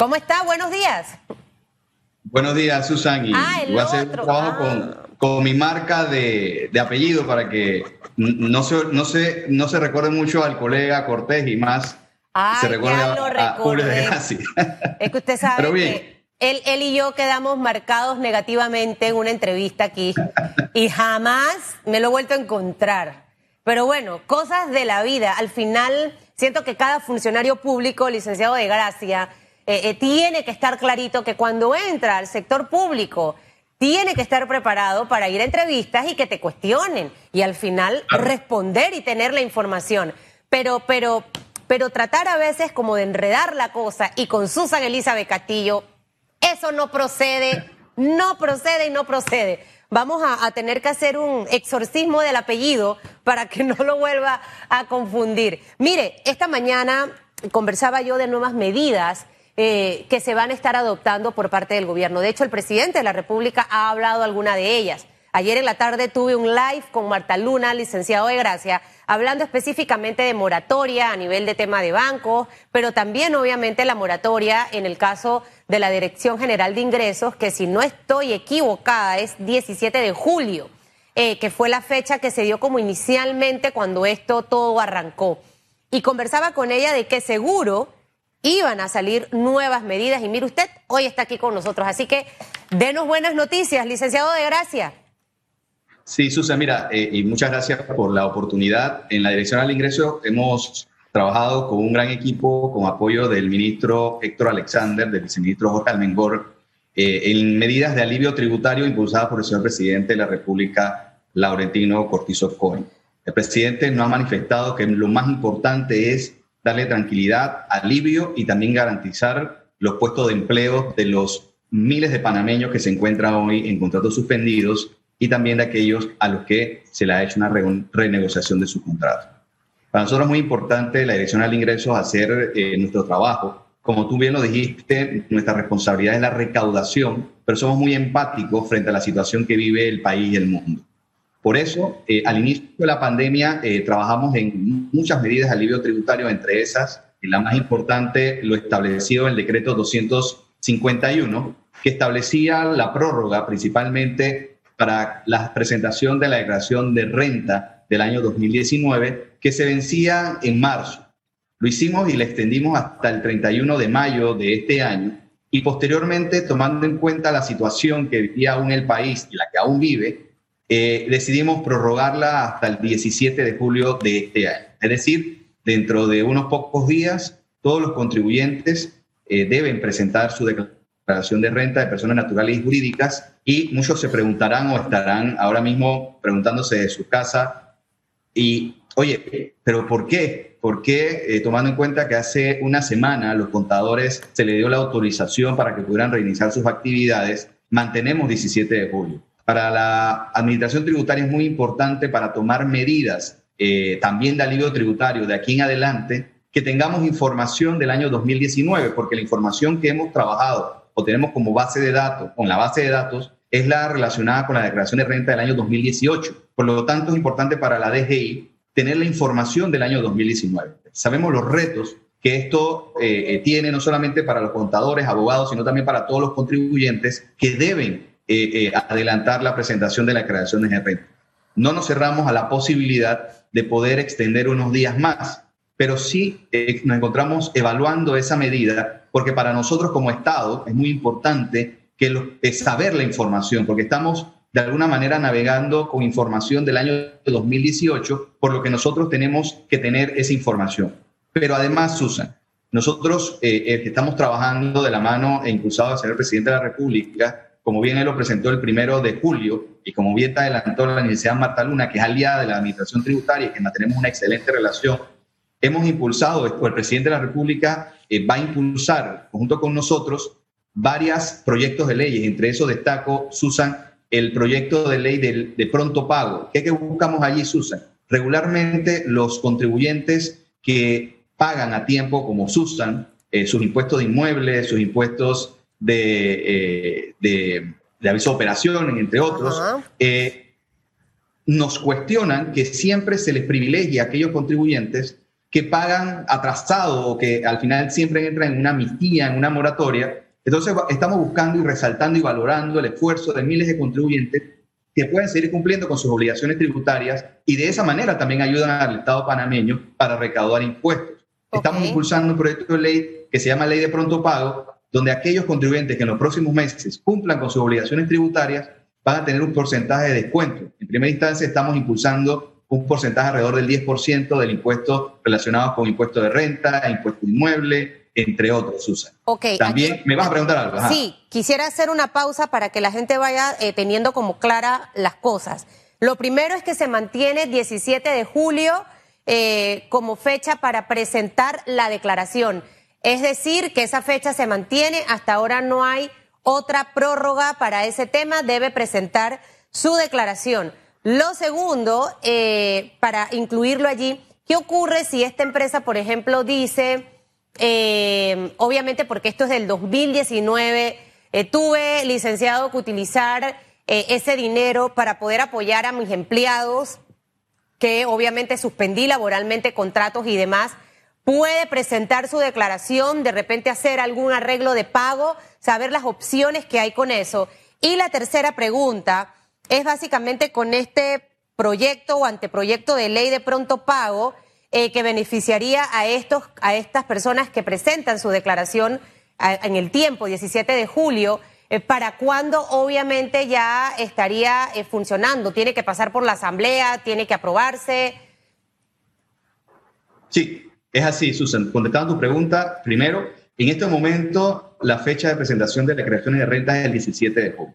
¿Cómo está? Buenos días. Buenos días, Susan. Y ah, voy a hacer un trabajo con, ah. con, mi marca de, de, apellido para que no se, no, se, no se recuerde mucho al colega Cortés y más se recuerde a, Julio de Gracia. Es que usted sabe que él, él y yo quedamos marcados negativamente en una entrevista aquí y jamás me lo he vuelto a encontrar. Pero bueno, cosas de la vida. Al final, siento que cada funcionario público, licenciado de Gracia, eh, eh, tiene que estar clarito que cuando entra al sector público, tiene que estar preparado para ir a entrevistas y que te cuestionen y al final responder y tener la información. Pero, pero, pero tratar a veces como de enredar la cosa y con Susan Elizabeth Castillo, eso no procede, no procede y no procede. Vamos a, a tener que hacer un exorcismo del apellido para que no lo vuelva a confundir. Mire, esta mañana conversaba yo de nuevas medidas eh, que se van a estar adoptando por parte del gobierno. De hecho, el presidente de la República ha hablado alguna de ellas. Ayer en la tarde tuve un live con Marta Luna, licenciado de Gracia, hablando específicamente de moratoria a nivel de tema de bancos, pero también obviamente la moratoria en el caso de la Dirección General de Ingresos, que si no estoy equivocada es 17 de julio, eh, que fue la fecha que se dio como inicialmente cuando esto todo arrancó. Y conversaba con ella de que seguro iban a salir nuevas medidas. Y mire usted, hoy está aquí con nosotros. Así que denos buenas noticias, licenciado de Gracia. Sí, Susan, mira, eh, y muchas gracias por la oportunidad. En la Dirección al Ingreso hemos trabajado con un gran equipo con apoyo del ministro Héctor Alexander, del viceministro Jorge Almengor, eh, en medidas de alivio tributario impulsadas por el señor presidente de la República, Laurentino Cortizo Cohen. El presidente nos ha manifestado que lo más importante es darle tranquilidad, alivio y también garantizar los puestos de empleo de los miles de panameños que se encuentran hoy en contratos suspendidos y también de aquellos a los que se le ha hecho una renegociación de su contrato. Para nosotros es muy importante la Dirección al Ingreso hacer eh, nuestro trabajo. Como tú bien lo dijiste, nuestra responsabilidad es la recaudación, pero somos muy empáticos frente a la situación que vive el país y el mundo. Por eso, eh, al inicio de la pandemia, eh, trabajamos en muchas medidas de alivio tributario, entre esas, la más importante, lo establecido en el decreto 251, que establecía la prórroga principalmente para la presentación de la declaración de renta del año 2019, que se vencía en marzo. Lo hicimos y le extendimos hasta el 31 de mayo de este año y posteriormente, tomando en cuenta la situación que vivía aún el país y la que aún vive, eh, decidimos prorrogarla hasta el 17 de julio de este año. Es decir, dentro de unos pocos días, todos los contribuyentes eh, deben presentar su declaración de renta de personas naturales y jurídicas y muchos se preguntarán o estarán ahora mismo preguntándose de su casa y, oye, pero ¿por qué? ¿Por qué, eh, tomando en cuenta que hace una semana los contadores se le dio la autorización para que pudieran reiniciar sus actividades, mantenemos 17 de julio? Para la administración tributaria es muy importante para tomar medidas eh, también de alivio tributario de aquí en adelante, que tengamos información del año 2019, porque la información que hemos trabajado o tenemos como base de datos, con la base de datos, es la relacionada con la declaración de renta del año 2018. Por lo tanto, es importante para la DGI tener la información del año 2019. Sabemos los retos que esto eh, eh, tiene no solamente para los contadores, abogados, sino también para todos los contribuyentes que deben eh, eh, adelantar la presentación de la creación de renta. No nos cerramos a la posibilidad de poder extender unos días más, pero sí eh, nos encontramos evaluando esa medida porque para nosotros como Estado es muy importante que saber la información, porque estamos de alguna manera navegando con información del año 2018, por lo que nosotros tenemos que tener esa información. Pero además, Susan, nosotros estamos trabajando de la mano e impulsado al señor presidente de la República como bien él lo presentó el primero de julio y como bien te adelantó la Universidad Marta Luna, que es aliada de la Administración Tributaria y que mantenemos una excelente relación, hemos impulsado, o el presidente de la República eh, va a impulsar, junto con nosotros, varios proyectos de leyes. Entre eso destaco, Susan, el proyecto de ley de, pronto pago. ¿Qué, que buscamos allí, Susan? Regularmente los contribuyentes que pagan a tiempo, como Susan, eh, sus impuestos de inmuebles, sus impuestos eh, de, de, aviso de operación, entre otros, eh, nos cuestionan que siempre se les privilegia a aquellos contribuyentes que pagan atrasado o que al final siempre entran en una amnistía, en una moratoria. Entonces estamos buscando y resaltando y valorando el esfuerzo de miles de contribuyentes que pueden seguir cumpliendo con sus obligaciones tributarias y de esa manera también ayudan al Estado panameño para recaudar impuestos. Estamos impulsando un proyecto de ley que se llama Ley de Pronto Pago, donde aquellos contribuyentes que en los próximos meses cumplan con sus obligaciones tributarias van a tener un porcentaje de descuento. En primera instancia estamos impulsando un porcentaje alrededor del 10% del impuesto relacionado con impuesto de renta, impuesto inmueble, entre otros, Susan. Okay, También, ¿me vas a preguntar algo? Sí, quisiera hacer una pausa para que la gente vaya eh, teniendo como clara las cosas. Lo primero es que se mantiene 17 de julio eh, como fecha para presentar la declaración. Es decir, que esa fecha se mantiene, hasta ahora no hay otra prórroga para ese tema, debe presentar su declaración. Lo segundo, eh, para incluirlo allí, ¿qué ocurre si esta empresa, por ejemplo, dice, eh, obviamente porque esto es del 2019, eh, tuve licenciado que utilizar ese dinero para poder apoyar a mis empleados, que obviamente suspendí laboralmente contratos y demás, puede presentar su declaración, de repente hacer algún arreglo de pago, saber las opciones que hay con eso. Y la tercera pregunta es básicamente con este proyecto o anteproyecto de ley de pronto pago eh, que beneficiaría a, estos, a estas personas que presentan su declaración en el tiempo, 17 de julio, eh, para cuándo obviamente ya estaría eh, funcionando. Tiene que pasar por la asamblea, tiene que aprobarse. Sí, es así, Susan. Contestando tu pregunta, primero, en este momento la fecha de presentación de declaraciones de renta es el 17 de julio.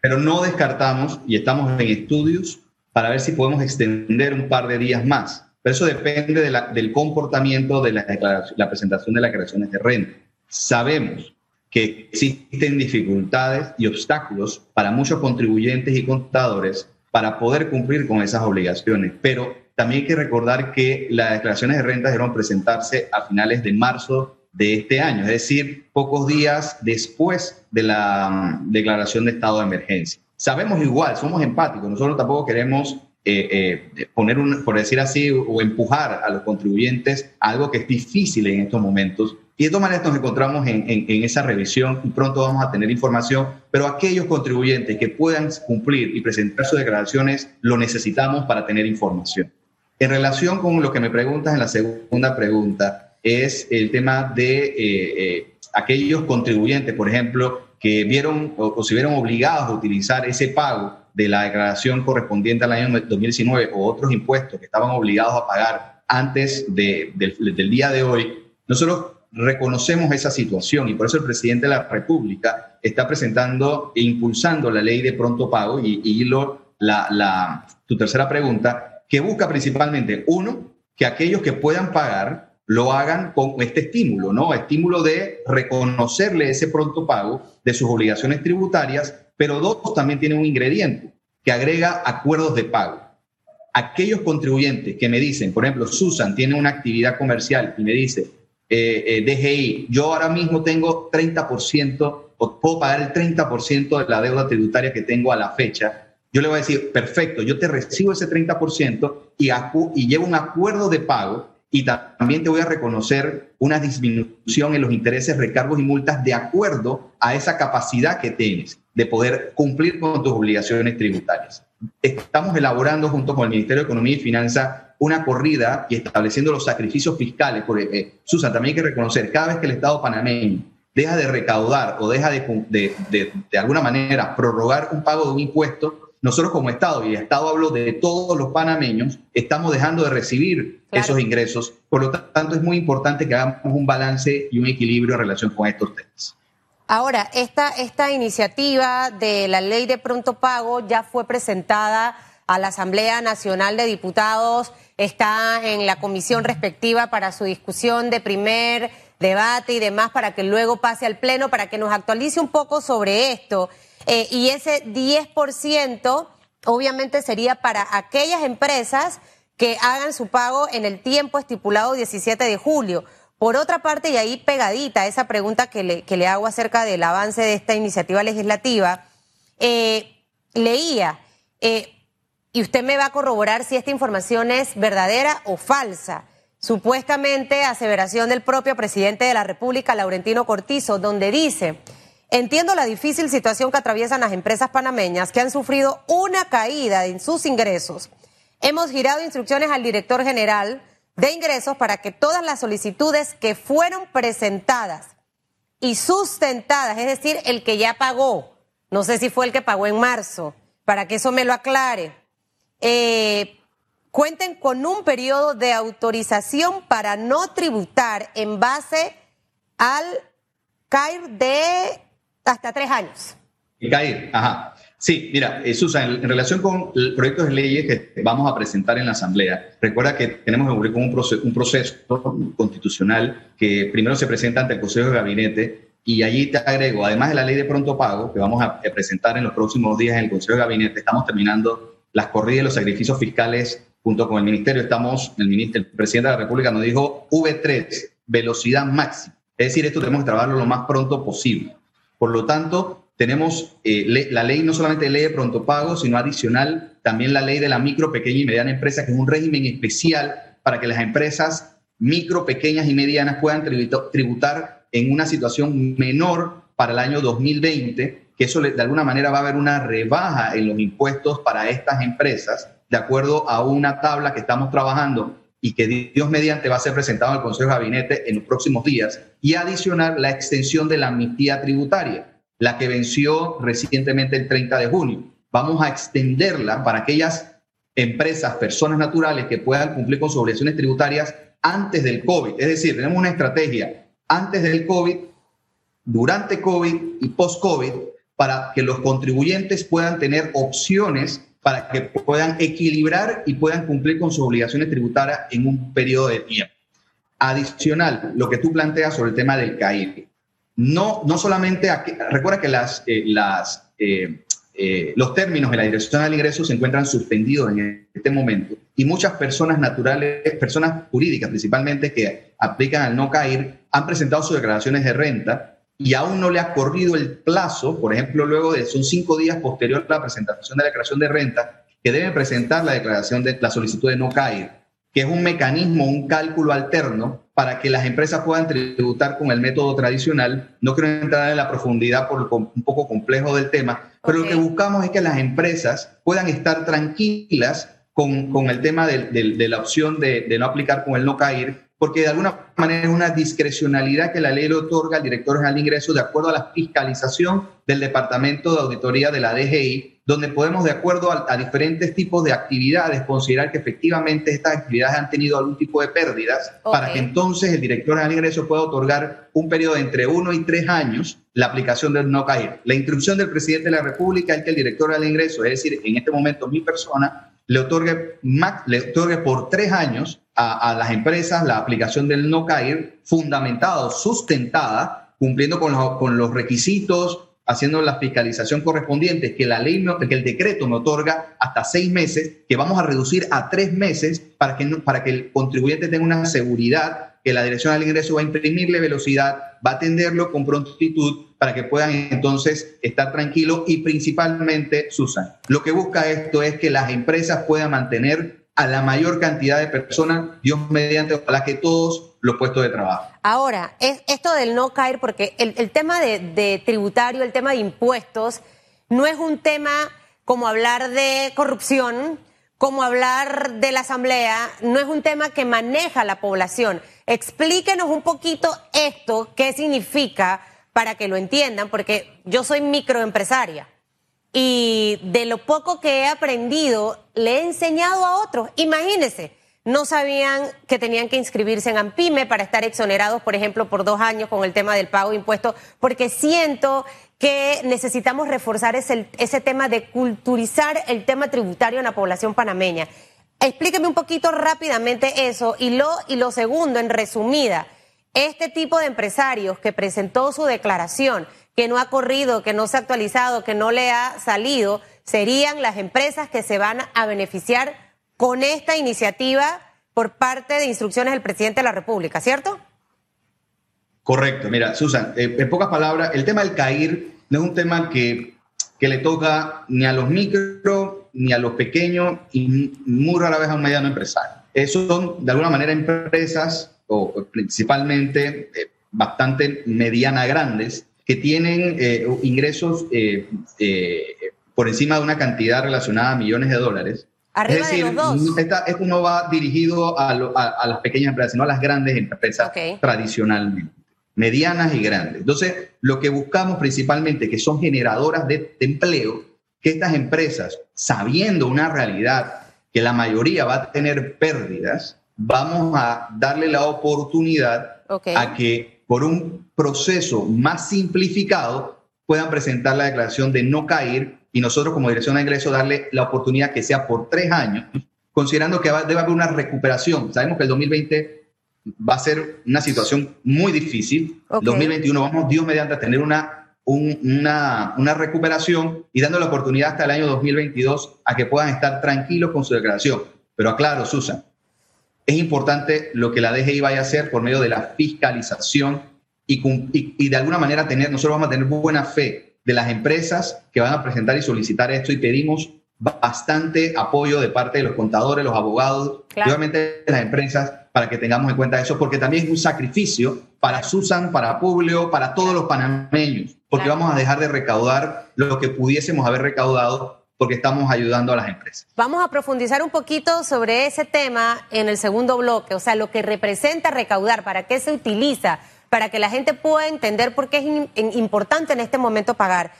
Pero no descartamos y estamos en estudios para ver si podemos extender un par de días más. Pero eso depende del comportamiento de la, la presentación de las declaraciones de renta. Sabemos que existen dificultades y obstáculos para muchos contribuyentes y contadores para poder cumplir con esas obligaciones, pero también hay que recordar que las declaraciones de renta debieron presentarse a finales de marzo de este año, es decir, pocos días después de la mm, declaración de estado de emergencia. Sabemos igual, somos empáticos, nosotros tampoco queremos eh, eh, poner, un, por decir así, o empujar a los contribuyentes a algo que es difícil en estos momentos. Y de todas maneras nos encontramos en, en, esa revisión y pronto vamos a tener información, pero aquellos contribuyentes que puedan cumplir y presentar sus declaraciones, lo necesitamos para tener información. En relación con lo que me preguntas en la segunda pregunta, es el tema de eh, eh, aquellos contribuyentes, por ejemplo, que vieron o, se vieron obligados a utilizar ese pago de la declaración correspondiente al año 2019 o otros impuestos que estaban obligados a pagar antes del, día de hoy, nosotros reconocemos esa situación y por eso el presidente de la República está presentando e impulsando la ley de pronto pago y, y lo, la, la, tu tercera pregunta que busca principalmente, uno, que aquellos que puedan pagar lo hagan con este estímulo, ¿no? Estímulo de reconocerle ese pronto pago de sus obligaciones tributarias, pero dos, también tiene un ingrediente que agrega acuerdos de pago. Aquellos contribuyentes que me dicen, por ejemplo, Susan tiene una actividad comercial y me dice, eh, eh DGI, yo ahora mismo tengo 30% o puedo pagar el 30% de la deuda tributaria que tengo a la fecha, yo le voy a decir, perfecto, yo te recibo ese 30% y, y llevo un acuerdo de pago y también te voy a reconocer una disminución en los intereses, recargos y multas de acuerdo a esa capacidad que tienes de poder cumplir con tus obligaciones tributarias. Estamos elaborando junto con el Ministerio de Economía y Finanzas una corrida y estableciendo los sacrificios fiscales. Porque, eh, Susan, también hay que reconocer, cada vez que el Estado panameño deja de recaudar o deja de, de, de, de alguna manera prorrogar un pago de un impuesto, nosotros como Estado, y el Estado hablo de todos los panameños, estamos dejando de recibir esos ingresos. Por lo tanto, es muy importante que hagamos un balance y un equilibrio en relación con estos temas. Ahora, esta, esta iniciativa de la ley de pronto pago ya fue presentada a la Asamblea Nacional de Diputados, está en la comisión respectiva para su discusión de primer debate y demás para que luego pase al Pleno, para que nos actualice un poco sobre esto. Eh, y ese 10% obviamente sería para aquellas empresas que hagan su pago en el tiempo estipulado 17 de julio. Por otra parte, y ahí pegadita esa pregunta que le, que le hago acerca del avance de esta iniciativa legislativa, eh, leía, eh, y usted me va a corroborar si esta información es verdadera o falsa, supuestamente aseveración del propio presidente de la República, Laurentino Cortizo, donde dice, entiendo la difícil situación que atraviesan las empresas panameñas que han sufrido una caída en sus ingresos. Hemos girado instrucciones al director general de ingresos para que todas las solicitudes que fueron presentadas y sustentadas, es decir, el que ya pagó, no sé si fue el que pagó en marzo, para que eso me lo aclare, eh, cuenten con un periodo de autorización para no tributar en base al CAIR de hasta tres años. El CAIR, ajá. Sí, mira, eh, Susan, en, relación con proyectos de leyes que vamos a presentar en la Asamblea, recuerda que tenemos que cumplir con un proceso, un proceso constitucional que primero se presenta ante el Consejo de Gabinete y allí te agrego, además de la ley de pronto pago que vamos a presentar en los próximos días en el Consejo de Gabinete, estamos terminando las corridas y los sacrificios fiscales junto con el Ministerio. Estamos, el, ministro, el presidente de la República nos dijo V3, velocidad máxima. Es decir, esto tenemos que trabajarlo lo más pronto posible. Por lo tanto, tenemos eh, la ley no solamente ley de pronto pago, sino adicional también la ley de la micro, pequeña y mediana empresa, que es un régimen especial para que las empresas micro, pequeñas y medianas puedan tributar en una situación menor para el año 2020, que eso de alguna manera va a haber una rebaja en los impuestos para estas empresas, de acuerdo a una tabla que estamos trabajando y que Dios mediante va a ser presentado al Consejo de Gabinete en los próximos días, y adicionar la extensión de la amnistía tributaria la que venció recientemente el 30 de junio. Vamos a extenderla para aquellas empresas, personas naturales que puedan cumplir con sus obligaciones tributarias antes del COVID. Es decir, tenemos una estrategia antes del COVID, durante COVID y post-COVID para que los contribuyentes puedan tener opciones para que puedan equilibrar y puedan cumplir con sus obligaciones tributarias en un periodo de tiempo. Adicional, lo que tú planteas sobre el tema del CAIR no, no solamente, recuerda que las, eh, las, eh, eh, los términos de la Dirección del Ingreso se encuentran suspendidos en este momento y muchas personas naturales, personas jurídicas principalmente que aplican al no caer, han presentado sus declaraciones de renta y aún no le ha corrido el plazo, por ejemplo, luego de, son cinco días posterior a la presentación de la declaración de renta, que deben presentar la declaración de la solicitud de no caer que es un mecanismo, un cálculo alterno para que las empresas puedan tributar con el método tradicional. No quiero entrar en la profundidad por un poco complejo del tema, pero lo que buscamos es que las empresas puedan estar tranquilas con, con el tema de, de, la opción de, de, no aplicar con el no caer, porque de alguna manera es una discrecionalidad que la ley le otorga al director general de ingresos de acuerdo a la fiscalización del Departamento de Auditoría de la DGI donde podemos, de acuerdo a, diferentes tipos de actividades, considerar que efectivamente estas actividades han tenido algún tipo de pérdidas, para que entonces el director de ingreso pueda otorgar un periodo de entre uno y tres años la aplicación del no caer. La instrucción del presidente de la República es que el director del ingreso, es decir, en este momento mi persona, le otorgue, le otorgue por tres años a, las empresas la aplicación del no caer fundamentado, sustentada, cumpliendo con los, con los requisitos haciendo la fiscalización correspondiente, que la ley, que el decreto me otorga hasta seis meses, que vamos a reducir a tres meses para que, para que el contribuyente tenga una seguridad que la dirección del ingreso va a imprimirle velocidad, va a atenderlo con prontitud para que puedan entonces estar tranquilos y principalmente, Susan, lo que busca esto es que las empresas puedan mantener a la mayor cantidad de personas, Dios mediante, ojalá que todos los puestos de trabajo. Ahora, es esto del no caer, porque el, tema de, tributario, el tema de impuestos, no es un tema como hablar de corrupción, como hablar de la asamblea, no es un tema que maneja la población. Explíquenos un poquito esto, qué significa para que lo entiendan, porque yo soy microempresaria y de lo poco que he aprendido, le he enseñado a otros. Imagínense, no sabían que tenían que inscribirse en AMPIME para estar exonerados, por ejemplo, por dos años con el tema del pago de impuestos, porque siento que necesitamos reforzar ese, ese tema de culturizar el tema tributario en la población panameña. Explíqueme un poquito rápidamente eso y lo, y lo segundo, en resumida, este tipo de empresarios que presentó su declaración, que no ha corrido, que no se ha actualizado, que no le ha salido, serían las empresas que se van a beneficiar con esta iniciativa por parte de instrucciones del presidente de la República, ¿cierto? Correcto. Mira, Susan, eh, en pocas palabras, el tema del CAIR no es un tema que, que le toca ni a los micro ni a los pequeños y muy rara vez a un mediano empresario. son de alguna manera empresas, o principalmente eh, bastante mediana grandes, que tienen eh, ingresos eh, por encima de una cantidad relacionada a millones de dólares. Arriba es decir, de los dos. esto no va dirigido a, las pequeñas empresas, sino a las grandes empresas tradicionalmente, medianas y grandes. Entonces, lo que buscamos principalmente, que son generadoras de empleo, que estas empresas, sabiendo una realidad que la mayoría va a tener pérdidas, vamos a darle la oportunidad a que por un proceso más simplificado puedan presentar la declaración de no caer y nosotros como dirección de ingreso darle la oportunidad que sea por tres años, considerando que debe haber una recuperación. Sabemos que el 2020 va a ser una situación muy difícil. Okay. 2021 vamos, Dios mediante, a tener una una, una, recuperación y dando la oportunidad hasta el año 2022 a que puedan estar tranquilos con su declaración. Pero aclaro, Susan, es importante lo que la DGI vaya a hacer por medio de la fiscalización y, y, de alguna manera tener, nosotros vamos a tener buena fe de las empresas que van a presentar y solicitar esto y pedimos bastante apoyo de parte de los contadores, los abogados y obviamente de las empresas para que tengamos en cuenta eso, porque también es un sacrificio para Susan, para Publio, para todos los panameños, porque vamos a dejar de recaudar lo que pudiésemos haber recaudado porque estamos ayudando a las empresas. Vamos a profundizar un poquito sobre ese tema en el segundo bloque, o sea, lo que representa recaudar, para qué se utiliza, para que la gente pueda entender por qué es importante en este momento pagar.